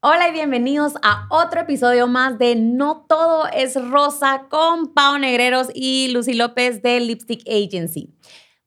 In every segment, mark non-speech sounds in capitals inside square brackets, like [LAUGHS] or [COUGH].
Hola y bienvenidos a otro episodio más de No Todo es Rosa con Pau Negreros y Lucy López de Lipstick Agency.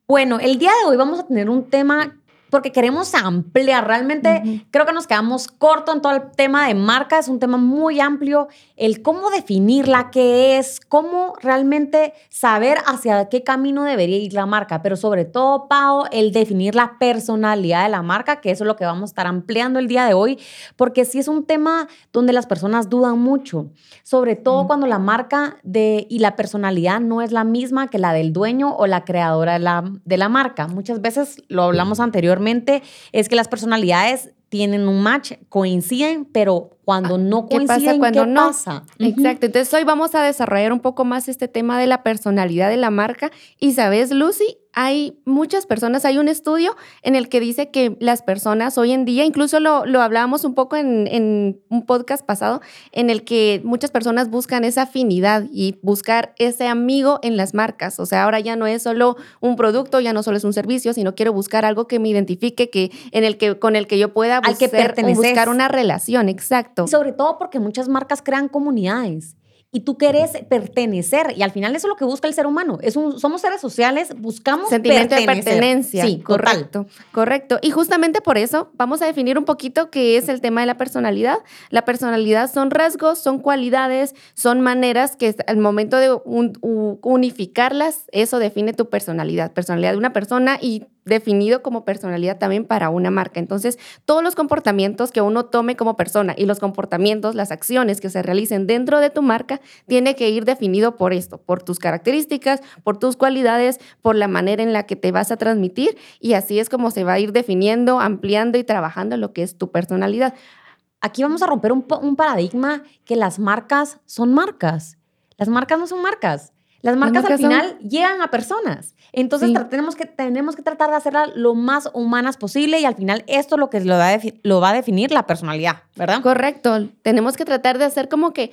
Bueno, el día de hoy vamos a tener un tema porque queremos ampliar. Realmente creo que nos quedamos corto en todo el tema de marca. Es un tema muy amplio. El cómo definirla, qué es, cómo realmente saber hacia qué camino debería ir la marca. Pero sobre todo, Pau, el definir la personalidad de la marca, que eso es lo que vamos a estar ampliando el día de hoy. Porque sí es un tema donde las personas dudan mucho. Sobre todo cuando la marca de, y la personalidad no es la misma que la del dueño o la creadora de la, de la marca. Muchas veces lo hablamos anteriormente es que las personalidades tienen un match, coinciden, pero cuando no coinciden, ¿qué pasa? Cuando no? pasa? Exacto. Entonces hoy vamos a desarrollar un poco más este tema de la personalidad de la marca. Y sabes, Lucy, hay muchas personas, hay un estudio en el que dice que las personas hoy en día, incluso lo, lo hablábamos un poco en, en, un podcast pasado, en el que muchas personas buscan esa afinidad y buscar ese amigo en las marcas. O sea, ahora ya no es solo un producto, ya no solo es un servicio, sino quiero buscar algo que me identifique, que, en el que, con el que yo pueda buscar, buscar una relación. Exacto. Y sobre todo porque muchas marcas crean comunidades y tú quieres pertenecer. Y al final eso es lo que busca el ser humano. Es un, somos seres sociales, buscamos Sentimiento de pertenencia. Sí, correcto. Correcto. Y justamente por eso vamos a definir un poquito qué es el tema de la personalidad. La personalidad son rasgos, son cualidades, son maneras que al momento de unificarlas, eso define tu personalidad. Personalidad de una persona y definido como personalidad también para una marca. Entonces, todos los comportamientos que uno tome como persona y los comportamientos, las acciones que se realicen dentro de tu marca, tiene que ir definido por esto, por tus características, por tus cualidades, por la manera en la que te vas a transmitir y así es como se va a ir definiendo, ampliando y trabajando lo que es tu personalidad. Aquí vamos a romper un, un paradigma que las marcas son marcas. Las marcas no son marcas. Las marcas al final llegan a personas. Entonces tenemos, que, tenemos que tratar de hacerlas lo más humanas posible y al final esto es lo que lo va a definir la personalidad, ¿verdad? Correcto. Tenemos que tratar de hacer como que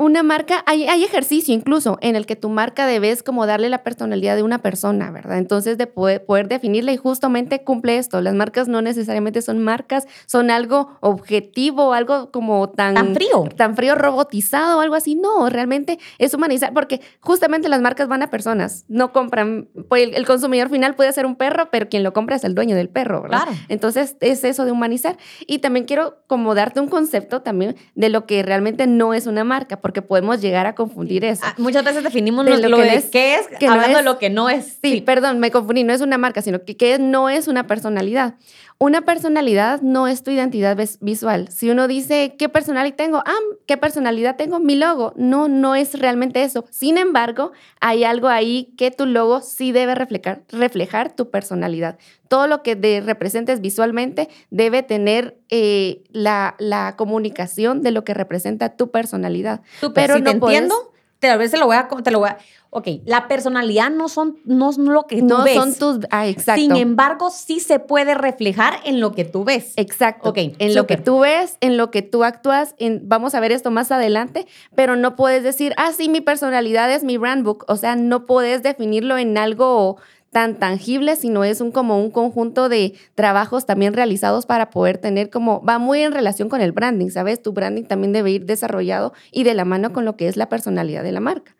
una marca, hay, hay, ejercicio incluso en el que tu marca debes como darle la personalidad de una persona, ¿verdad? Entonces de poder, poder, definirla y justamente cumple esto. Las marcas no necesariamente son marcas, son algo objetivo, algo como tan... Tan frío. Tan frío, robotizado, algo así. No, realmente es humanizar, porque justamente las marcas van a personas, no compran, pues el, consumidor final puede ser un perro, pero quien lo compra es el dueño del perro, ¿verdad? Claro. Entonces es eso de humanizar. Y también quiero como darte un concepto también de lo que realmente no es una marca, porque podemos llegar a confundir eso. Ah, muchas veces definimos lo, que es, qué es, hablando de lo que no es. Sí, perdón, me confundí, no es una marca, sino que, que no es una personalidad. Una personalidad no es tu identidad visual. Si uno dice, ¿qué personalidad tengo? Ah, ¿qué personalidad tengo? Mi logo. No, no es realmente eso. Sin embargo, hay algo ahí que tu logo sí debe reflejar, reflejar tu personalidad. Todo lo que representes visualmente debe tener eh, la, la, comunicación de lo que representa tu personalidad. Pero si no te entiendo, tal vez te lo voy a... Te lo voy a Ok, la personalidad no son no es lo que tú no ves. son tus. Ah, exacto. Sin embargo, sí se puede reflejar en lo que tú ves. Exacto. Ok, en lo que tú ves, en lo que tú actúas. En, vamos a ver esto más adelante, pero no puedes decir, ah, sí, mi personalidad es mi brand book. O sea, no puedes definirlo en algo tan tangible, sino es un como un conjunto de trabajos también realizados para poder tener como, va muy en relación con el branding, ¿sabes? Tu branding también debe ir desarrollado y de la mano con lo que es la personalidad de la marca.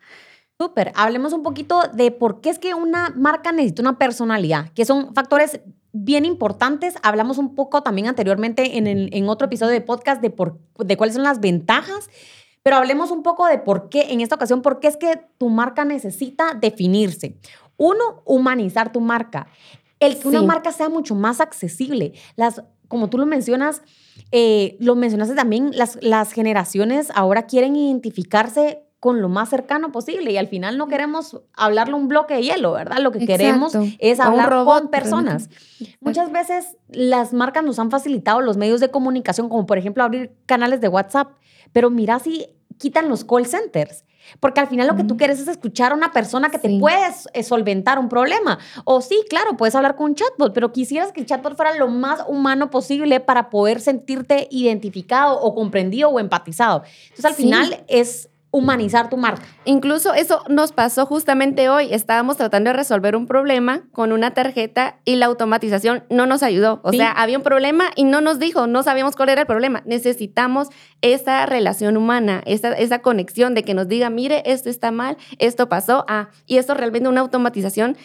Súper, hablemos un poquito de por qué es que una marca necesita una personalidad, que son factores bien importantes. Hablamos un poco también anteriormente en, en otro episodio de podcast de, por, de cuáles son las ventajas, pero hablemos un poco de por qué, en esta ocasión, por qué es que tu marca necesita definirse. Uno, humanizar tu marca. El que una marca sea mucho más accesible. Las, como tú lo mencionas, eh, lo mencionaste también, las, las generaciones ahora quieren identificarse con lo más cercano posible y al final no queremos hablarle un bloque de hielo, ¿verdad? Lo que queremos es hablar con personas. Muchas veces las marcas nos han facilitado los medios de comunicación, como por ejemplo abrir canales de WhatsApp, pero mira si quitan los call centers. Porque al final lo que tú quieres es escuchar a una persona que te puedes eh, solventar un problema. O sí, claro, puedes hablar con un chatbot, pero quisieras que el chatbot fuera lo más humano posible para poder sentirte identificado o comprendido o empatizado. Entonces al final es humanizar tu marca. Incluso eso nos pasó justamente hoy. Estábamos tratando de resolver un problema con una tarjeta y la automatización no nos ayudó. O sea, había un problema y no nos dijo, no sabíamos cuál era el problema. Necesitamos esa relación humana, esa, esa conexión de que nos diga, mire, esto está mal, esto pasó, ah, y esto realmente una automatización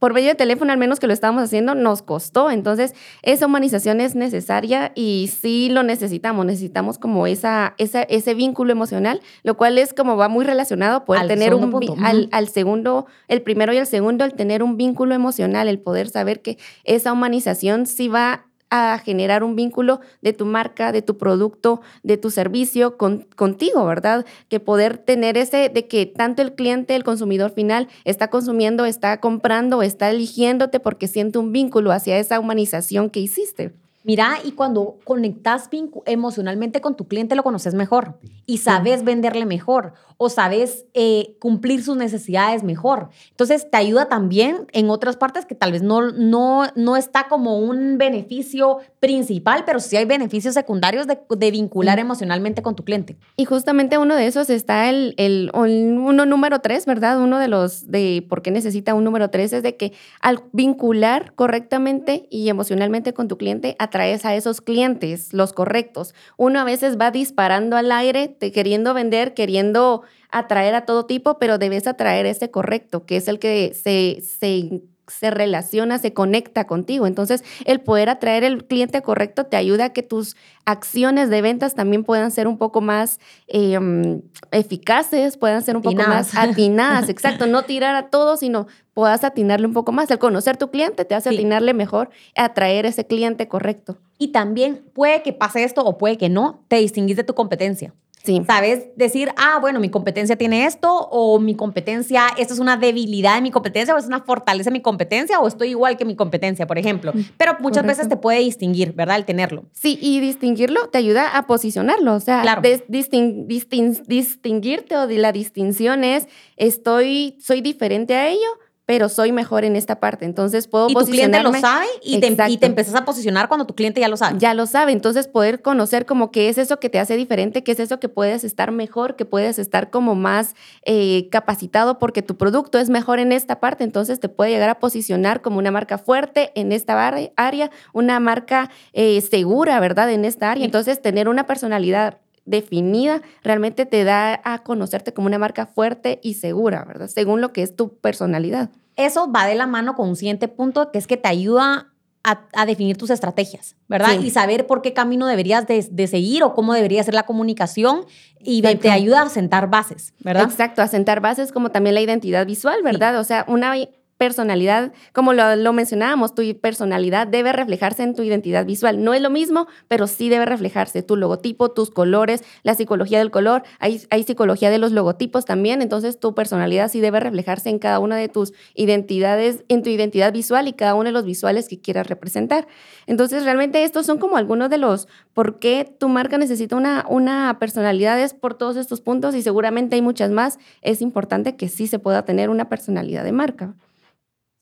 por medio de teléfono, al menos que lo estábamos haciendo, nos costó. Entonces, esa humanización es necesaria y sí lo necesitamos. Necesitamos como esa, esa ese vínculo emocional, lo cual es como va muy relacionado poder tener un al, al, segundo, el primero y el segundo, el tener un vínculo emocional, el poder saber que esa humanización sí va a generar un vínculo de tu marca, de tu producto, de tu servicio con, contigo, ¿verdad? Que poder tener ese de que tanto el cliente, el consumidor final, está consumiendo, está comprando, está eligiéndote porque siente un vínculo hacia esa humanización que hiciste. Mira, y cuando conectas emocionalmente con tu cliente, lo conoces mejor y sabes venderle mejor o sabes eh, cumplir sus necesidades mejor. Entonces, te ayuda también en otras partes que tal vez no, no, no está como un beneficio principal, pero sí hay beneficios secundarios de, vincular emocionalmente con tu cliente. Y justamente uno de esos está el, el uno número tres, ¿verdad? Uno de los de por qué necesita un número tres es de que al vincular correctamente y emocionalmente con tu cliente, atraes a esos clientes, los correctos. Uno a veces va disparando al aire, te, queriendo vender, queriendo atraer a todo tipo, pero debes atraer ese correcto, que es el que se, se se relaciona, se conecta contigo. Entonces, el poder atraer el cliente correcto te ayuda a que tus acciones de ventas también puedan ser un poco más em, eficaces, puedan ser un poco más atinadas. [LAUGHS] Exacto, no tirar a todo, sino puedas atinarle un poco más. El conocer tu cliente te hace atinarle mejor, atraer ese cliente correcto. Y también puede que pase esto o puede que no, te distinguís de tu competencia. Sí. ¿Sabes? Decir, ah, bueno, mi competencia tiene esto, o mi competencia, esto es una debilidad de mi competencia, o es una fortaleza de mi competencia, o estoy igual que mi competencia, por ejemplo. Mm, Pero muchas veces te puede distinguir, ¿verdad? El tenerlo. Sí, y distinguirlo te ayuda a posicionarlo. O sea, claro. distinguirte o de la distinción es, estoy, soy diferente a ello pero soy mejor en esta parte. Entonces puedo y tu cliente lo sabe y te, y te empezás a posicionar cuando tu cliente ya lo sabe. Ya lo sabe. Entonces poder conocer como qué es eso que te hace diferente, qué es eso que puedes estar mejor, que puedes estar como más eh, capacitado porque tu producto es mejor en esta parte. Entonces te puede llegar a posicionar como una marca fuerte en esta área, una marca eh, segura, ¿verdad? En esta área. Entonces tener una personalidad definida, realmente te da a conocerte como una marca fuerte y segura, ¿verdad? Según lo que es tu personalidad. Eso va de la mano con un siguiente punto, que es que te ayuda a, definir tus estrategias, ¿verdad? Y saber por qué camino deberías de, seguir o cómo debería ser la comunicación y te ayuda a sentar bases, ¿verdad? Exacto, a sentar bases como también la identidad visual, ¿verdad? O sea, una personalidad, como lo, mencionábamos, tu personalidad debe reflejarse en tu identidad visual. No es lo mismo, pero sí debe reflejarse tu logotipo, tus colores, la psicología del color. Hay, psicología de los logotipos también, entonces tu personalidad sí debe reflejarse en cada una de tus identidades, en tu identidad visual y cada uno de los visuales que quieras representar. Entonces, realmente estos son como algunos de los por qué tu marca necesita una, una personalidad, es por todos estos puntos y seguramente hay muchas más. Es importante que sí se pueda tener una personalidad de marca.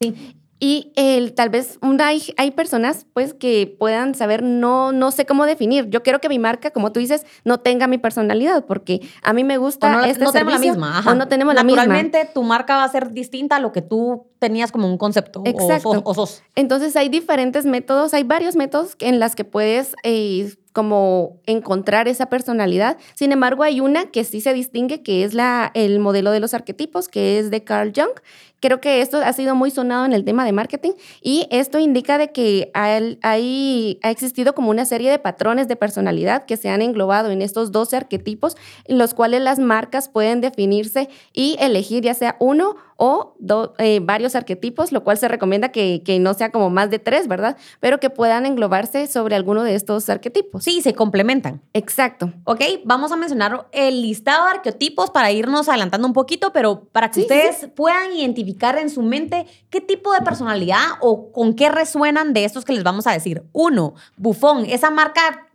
Sí. Y el, tal vez hay, hay, personas pues que puedan saber, no, no sé cómo definir. Yo quiero que mi marca, como tú dices, no tenga mi personalidad, porque a mí me gusta no, este no tenemos la misma. O no tenemos la misma. Naturalmente, tu marca va a ser distinta a lo que tú tenías como un concepto. Exacto. O, sos. Entonces, hay diferentes métodos, hay varios métodos en las que puedes eh, como encontrar esa personalidad. Sin embargo, hay una que sí se distingue, que es la, el modelo de los arquetipos, que es de Carl Jung. Creo que esto ha sido muy sonado en el tema de marketing y esto indica de que hay, ha existido como una serie de patrones de personalidad que se han englobado en estos 12 arquetipos, en los cuales las marcas pueden definirse y elegir ya sea uno o eh, varios arquetipos, lo cual se recomienda que, que no sea como más de tres, ¿verdad? Pero que puedan englobarse sobre alguno de estos arquetipos. Sí, se complementan. Exacto. Ok, vamos a mencionar el listado de arquetipos para irnos adelantando un poquito, pero para que ustedes puedan identificar identificar en su mente qué tipo de personalidad o con qué resuenan de estos que les vamos a decir. Uno, bufón, esa marca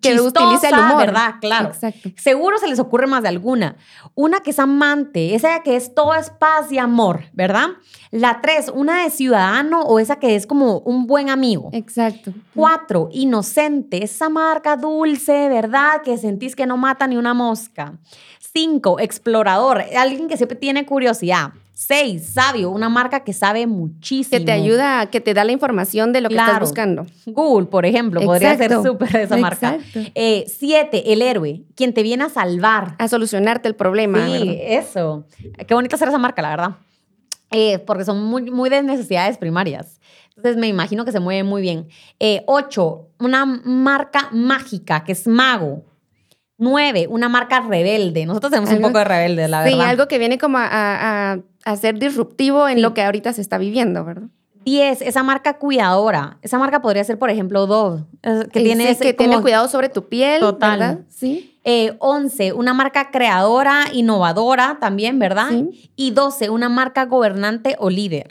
que chistosa, utiliza el humor. ¿verdad? Claro. Exacto. Seguro se les ocurre más de alguna. Una que es amante, esa que es todo es paz y amor, ¿verdad? La tres, una de ciudadano o esa que es como un buen amigo. Exacto. Cuatro, inocente, esa marca dulce, ¿verdad? Que sentís que no mata ni una mosca. Cinco, explorador, alguien que siempre tiene curiosidad. Seis, sabio, una marca que sabe muchísimo. Que te ayuda, que te da la información de lo que estás buscando. Google, por ejemplo, podría ser súper esa marca. Exacto. Eh, siete, el héroe, quien te viene a salvar. A solucionarte el problema. Sí, ¿verdad? eso. Qué bonito hacer esa marca, la verdad. Eh, porque son muy, muy de necesidades primarias. Entonces me imagino que se mueve muy bien. Eh, ocho, una marca mágica, que es mago. Nueve, una marca rebelde. Nosotros tenemos un poco de rebelde, la sí, verdad. algo que viene como a, a- a ser disruptivo en Sí. lo que ahorita se está viviendo, ¿verdad? 10, esa marca cuidadora. Esa marca podría ser, por ejemplo, Dove, eh, que tiene, sí, ese que tiene cuidado sobre tu piel, Total. ¿verdad? Sí. Eh, 11, una marca creadora, innovadora también, ¿verdad? Sí. Y 12, una marca gobernante o líder.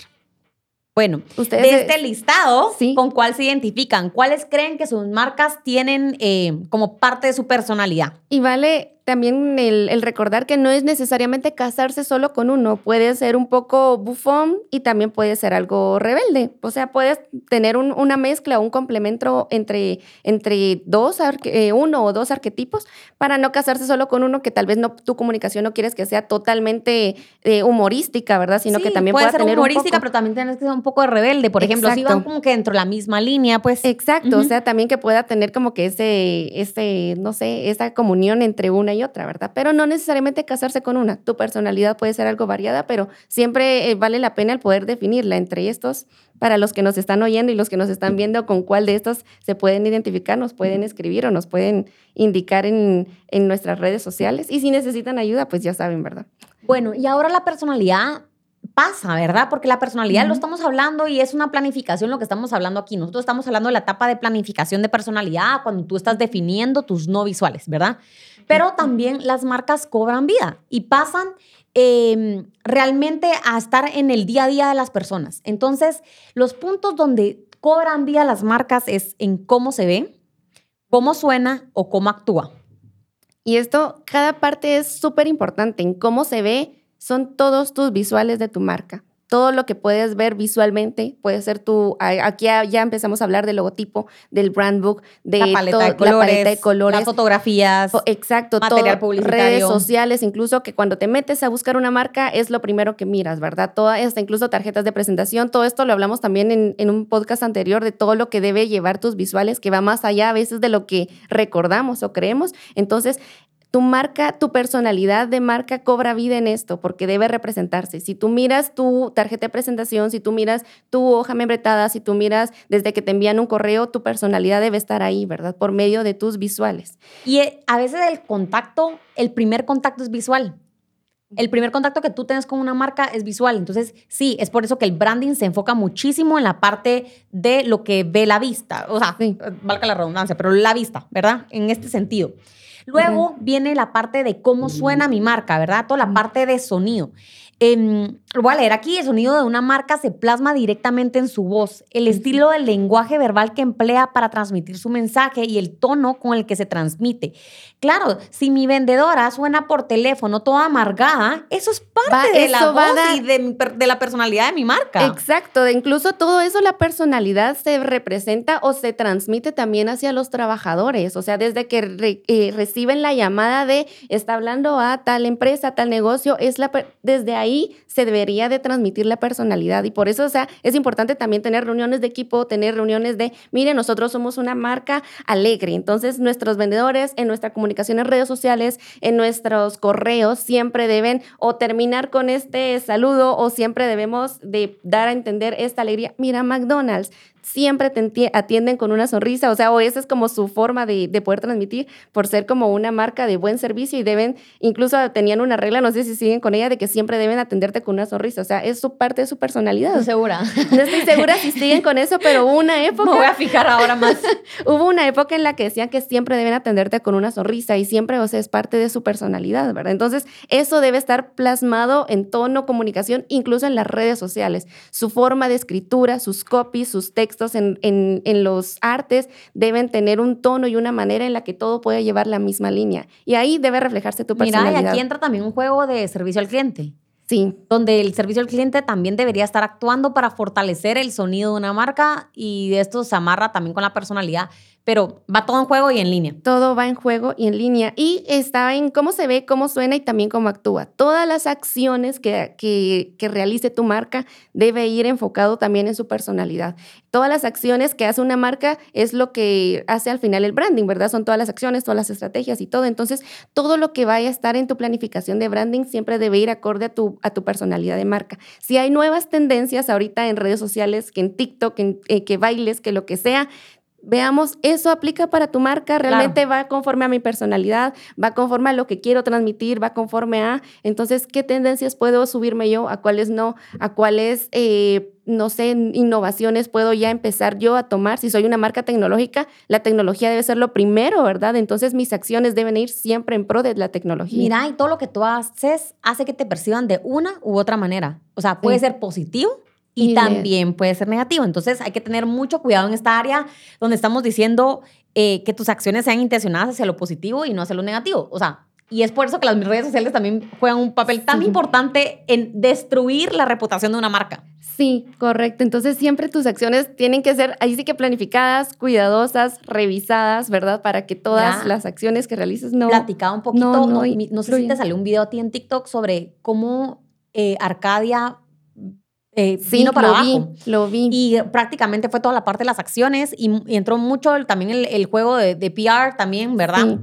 Bueno, Ustedes de este listado, sí. ¿con cuál se identifican? ¿Cuáles creen que sus marcas tienen eh, como parte de su personalidad? Y vale también el, el recordar que no es necesariamente casarse solo con uno. Puede ser un poco bufón y también puede ser algo rebelde. O sea, puedes tener un- una mezcla, un complemento entre, entre dos, arque- eh, uno o dos arquetipos para no casarse solo con uno que tal vez no, tu comunicación no quieres que sea totalmente eh, humorística, ¿verdad? Sino que Sí, también puede pueda ser tener humorística, un poco... pero también tienes que ser un poco de rebelde. Por ejemplo, si Exacto. van como que dentro de la misma línea, pues Exacto, o Ujú. sea, también que pueda tener como que ese, ese, no sé, esa comunión entre una y otra, ¿verdad? Pero no necesariamente casarse con una. Tu personalidad puede ser algo variada, pero siempre eh, vale la pena el poder definirla entre estos, para los que nos están oyendo y los que nos están viendo, con cuál de estos se pueden identificar, nos pueden escribir o nos pueden indicar en, en nuestras redes sociales. Y si necesitan ayuda, pues ya saben, ¿verdad? Bueno, y ahora la personalidad pasa, ¿verdad? Porque la personalidad lo estamos hablando y es una planificación lo que estamos hablando aquí. Nosotros estamos hablando de la etapa de planificación de personalidad cuando tú estás definiendo tus no visuales, ¿verdad? Pero también las marcas cobran vida y pasan eh, realmente a estar en el día a día de las personas. Entonces, los puntos donde cobran vida las marcas es en cómo se ve, cómo suena o cómo actúa. Y esto, cada parte es súper importante. En cómo se ve, son todos tus visuales de tu marca. Todo lo que puedes ver visualmente puede ser tu. Aquí ya, empezamos a hablar del logotipo, del brand book, de la paleta, todo- de colores, la paleta de colores. las fotografías. Fo- Exacto, material todo, publicitario. redes sociales, incluso que cuando te metes a buscar una marca es lo primero que miras, ¿verdad? Toda esta, incluso tarjetas de presentación, todo esto lo hablamos también en, en un podcast anterior de todo lo que debe llevar tus visuales, que va más allá a veces de lo que recordamos o creemos. Entonces, tu marca, tu personalidad de marca cobra vida en esto porque debe representarse. Si tú miras tu tarjeta de presentación, si tú miras tu hoja membretada, si tú miras desde que te envían un correo, tu personalidad debe estar ahí, ¿verdad? Por medio de tus visuales. Y eh, a veces el contacto, el primer contacto es visual. El primer contacto que tú tienes con una marca es visual. Entonces, sí, es por eso que el branding se enfoca muchísimo en la parte de lo que ve la vista. O sea, Sí. valga la redundancia, pero la vista, ¿verdad? En este sentido. Luego viene la parte de cómo suena mi marca, ¿verdad? Toda la parte de sonido. Em, lo voy a leer aquí. El sonido de una marca se plasma directamente en su voz, el estilo del lenguaje verbal que emplea para transmitir su mensaje y el tono con el que se transmite. Claro, si mi vendedora suena por teléfono toda amargada, eso es parte Va- de la voz dar- y de, la personalidad de mi marca. Exacto, de incluso todo eso, la personalidad se representa o se transmite también hacia los trabajadores. O sea, desde que re- eh, reciben la llamada de está hablando a tal empresa, tal negocio, es la desde ahí se debería de transmitir la personalidad. Y por eso, o sea, es importante también tener reuniones de equipo, tener reuniones de, mire, nosotros somos una marca alegre. Entonces, nuestros vendedores en nuestra comunicación en redes sociales, en nuestros correos, siempre deben o terminar con este saludo o siempre debemos de dar a entender esta alegría. Mira, McDonald's siempre te atienden con una sonrisa, o sea, o esa es como su forma de, de, poder transmitir por ser como una marca de buen servicio y deben, incluso tenían una regla, no sé si siguen con ella, de que siempre deben atenderte con una sonrisa, o sea, es su parte de su personalidad. Estoy segura. No estoy segura si siguen con eso, pero hubo una época... Me voy a fijar ahora más. [LAUGHS] hubo una época en la que decían que siempre deben atenderte con una sonrisa y siempre, o sea, es parte de su personalidad, ¿verdad? Entonces, eso debe estar plasmado en tono, comunicación, incluso en las redes sociales. Su forma de escritura, sus copies, sus textos en, en, en los artes deben tener un tono y una manera en la que todo puede llevar la misma línea. Y ahí debe reflejarse tu personalidad. Mira, y aquí entra también un juego de servicio al cliente. Sí. Donde el servicio al cliente también debería estar actuando para fortalecer el sonido de una marca y esto se amarra también con la personalidad pero va todo en juego y en línea. Todo va en juego y en línea. Y está en cómo se ve, cómo suena y también cómo actúa. Todas las acciones que, que, que, realice tu marca debe ir enfocado también en su personalidad. Todas las acciones que hace una marca es lo que hace al final el branding, ¿verdad? Son todas las acciones, todas las estrategias y todo. Entonces, todo lo que vaya a estar en tu planificación de branding siempre debe ir acorde a tu, a tu personalidad de marca. Si hay nuevas tendencias ahorita en redes sociales, que en TikTok, en, eh, que bailes, que lo que sea, veamos, eso aplica para tu marca, realmente va conforme a mi personalidad, va conforme a lo que quiero transmitir, va conforme a, entonces, ¿qué tendencias puedo subirme yo? ¿A cuáles no? ¿A cuáles, eh, no sé, innovaciones puedo ya empezar yo a tomar? Si soy una marca tecnológica, la tecnología debe ser lo primero, ¿verdad? Entonces, mis acciones deben ir siempre en pro de la tecnología. Mira, y todo lo que tú haces hace que te perciban de una u otra manera. O sea, puede ser positivo y, también puede ser negativo. Entonces hay que tener mucho cuidado en esta área donde estamos diciendo eh, que tus acciones sean intencionadas hacia lo positivo y no hacia lo negativo. O sea, y es por eso que las redes sociales también juegan un papel tan importante en destruir la reputación de una marca. Sí, correcto. Entonces siempre tus acciones tienen que ser, ahí sí que planificadas, cuidadosas, revisadas, ¿verdad? Para que todas las acciones que realices no... Platicaba un poquito, no, no, no, sé si te salió un video a ti en TikTok sobre cómo eh, Arcadia eh, para lo abajo. Vi, lo vi. Y prácticamente fue toda la parte de las acciones y, entró mucho también el, juego de, PR también, ¿verdad?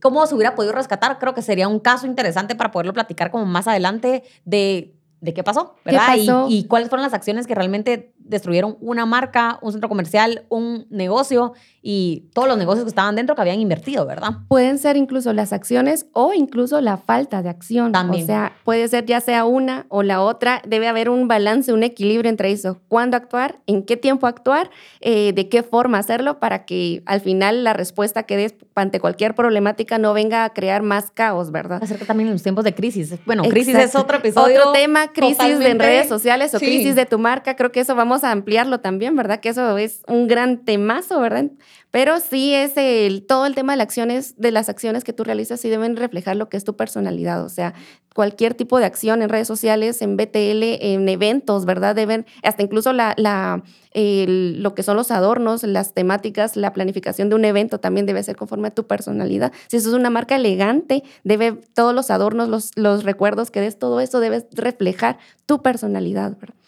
¿Cómo se hubiera podido rescatar? Creo que sería un caso interesante para poderlo platicar como más adelante de, de qué pasó, ¿verdad? Y, cuáles fueron las acciones que realmente destruyeron una marca, un centro comercial, un negocio y todos los negocios que estaban dentro que habían invertido, ¿verdad? Pueden ser incluso las acciones o incluso la falta de acción. También. O sea, puede ser ya sea una o la otra. Debe haber un balance, un equilibrio entre eso. ¿Cuándo actuar? ¿En qué tiempo actuar? Eh, ¿De qué forma hacerlo? Para que al final la respuesta que des ante cualquier problemática no venga a crear más caos, ¿verdad? Acerca también en los tiempos de crisis. Bueno, crisis es otro episodio. Otro tema, crisis en redes sociales o crisis de tu marca. Creo que eso vamos a ampliarlo también, ¿verdad? Que eso es un gran temazo, ¿verdad? Pero sí es el, todo el tema de las acciones, de las acciones que tú realizas, sí deben reflejar lo que es tu personalidad. O sea, cualquier tipo de acción en redes sociales, en BTL, en eventos, ¿verdad? Deben, hasta incluso la, lo que son los adornos, las temáticas, la planificación de un evento también debe ser conforme a tu personalidad. Si eso es una marca elegante, debe todos los adornos, los, los recuerdos que des, todo eso debe reflejar tu personalidad, ¿verdad?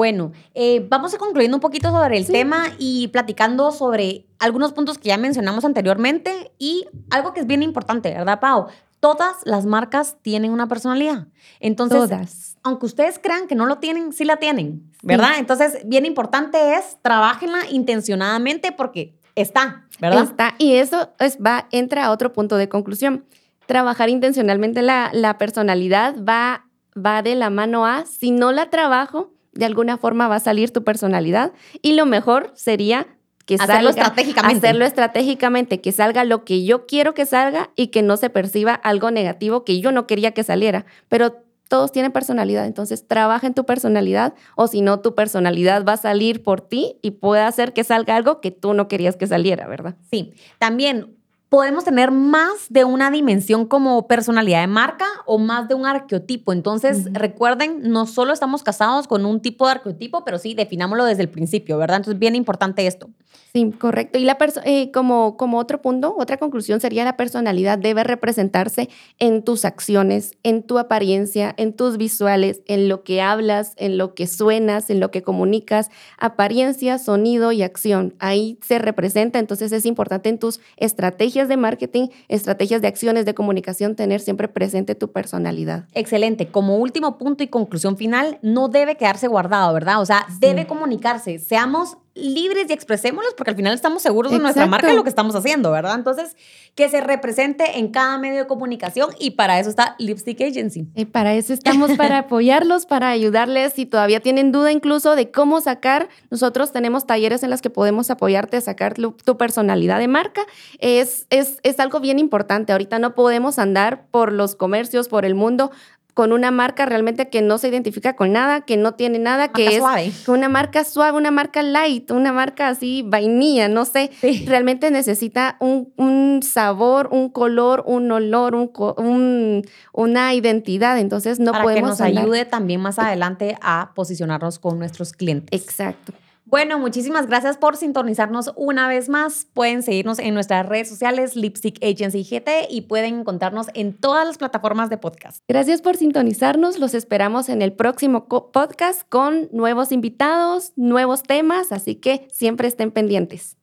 Bueno, eh, vamos a concluyendo un poquito sobre el tema y platicando sobre algunos puntos que ya mencionamos anteriormente y algo que es bien importante, ¿verdad, Pau? Todas las marcas tienen una personalidad. Entonces, aunque ustedes crean que no lo tienen, sí la tienen, ¿verdad? Entonces, bien importante es trabajenla intencionadamente porque está, ¿verdad? Está. Y eso es, va, entra a otro punto de conclusión. Trabajar intencionalmente la, la personalidad va, va de la mano a, si no la trabajo, de alguna forma va a salir tu personalidad y lo mejor sería que hacerlo estratégicamente. Hacerlo estratégicamente, que salga lo que yo quiero que salga y que no se perciba algo negativo que yo no quería que saliera. Pero todos tienen personalidad, entonces trabaja en tu personalidad o si no, tu personalidad va a salir por ti y puede hacer que salga algo que tú no querías que saliera, ¿verdad? Sí, también podemos tener más de una dimensión como personalidad de marca o más de un arqueotipo. Entonces, recuerden, no solo estamos casados con un tipo de arqueotipo, pero sí definámoslo desde el principio, ¿verdad? Entonces, bien importante esto. Sí, correcto. Y la eh, como, como otro punto, otra conclusión sería la personalidad debe representarse en tus acciones, en tu apariencia, en tus visuales, en lo que hablas, en lo que suenas, en lo que comunicas, apariencia, sonido y acción. Ahí se representa, entonces es importante en tus estrategias de marketing, estrategias de acciones de comunicación, tener siempre presente tu personalidad. Excelente. Como último punto y conclusión final, no debe quedarse guardado, ¿verdad? O sea, debe comunicarse. Seamos libres y expresémoslos porque al final estamos seguros de nuestra marca y lo que estamos haciendo, ¿verdad? Entonces, que se represente en cada medio de comunicación y para eso está Lipstick Agency. Y para eso estamos, para [LAUGHS] apoyarlos, para ayudarles. Si todavía tienen duda incluso de cómo sacar, nosotros tenemos talleres en los que podemos apoyarte a sacar tu personalidad de marca. Es, es, es algo bien importante. Ahorita no podemos andar por los comercios, por el mundo con una marca realmente que no se identifica con nada, que no tiene nada, que es suave. una marca suave, una marca light, una marca así vainilla, no sé. Realmente necesita un, un, sabor, un color, un olor, un, una identidad. Entonces no Para podemos. Que nos ayude también más adelante a posicionarnos con nuestros clientes. Exacto. Bueno, muchísimas gracias por sintonizarnos una vez más. Pueden seguirnos en nuestras redes sociales, Lipstick Agency GT, y pueden encontrarnos en todas las plataformas de podcast. Gracias por sintonizarnos. Los esperamos en el próximo podcast con nuevos invitados, nuevos temas, así que siempre estén pendientes.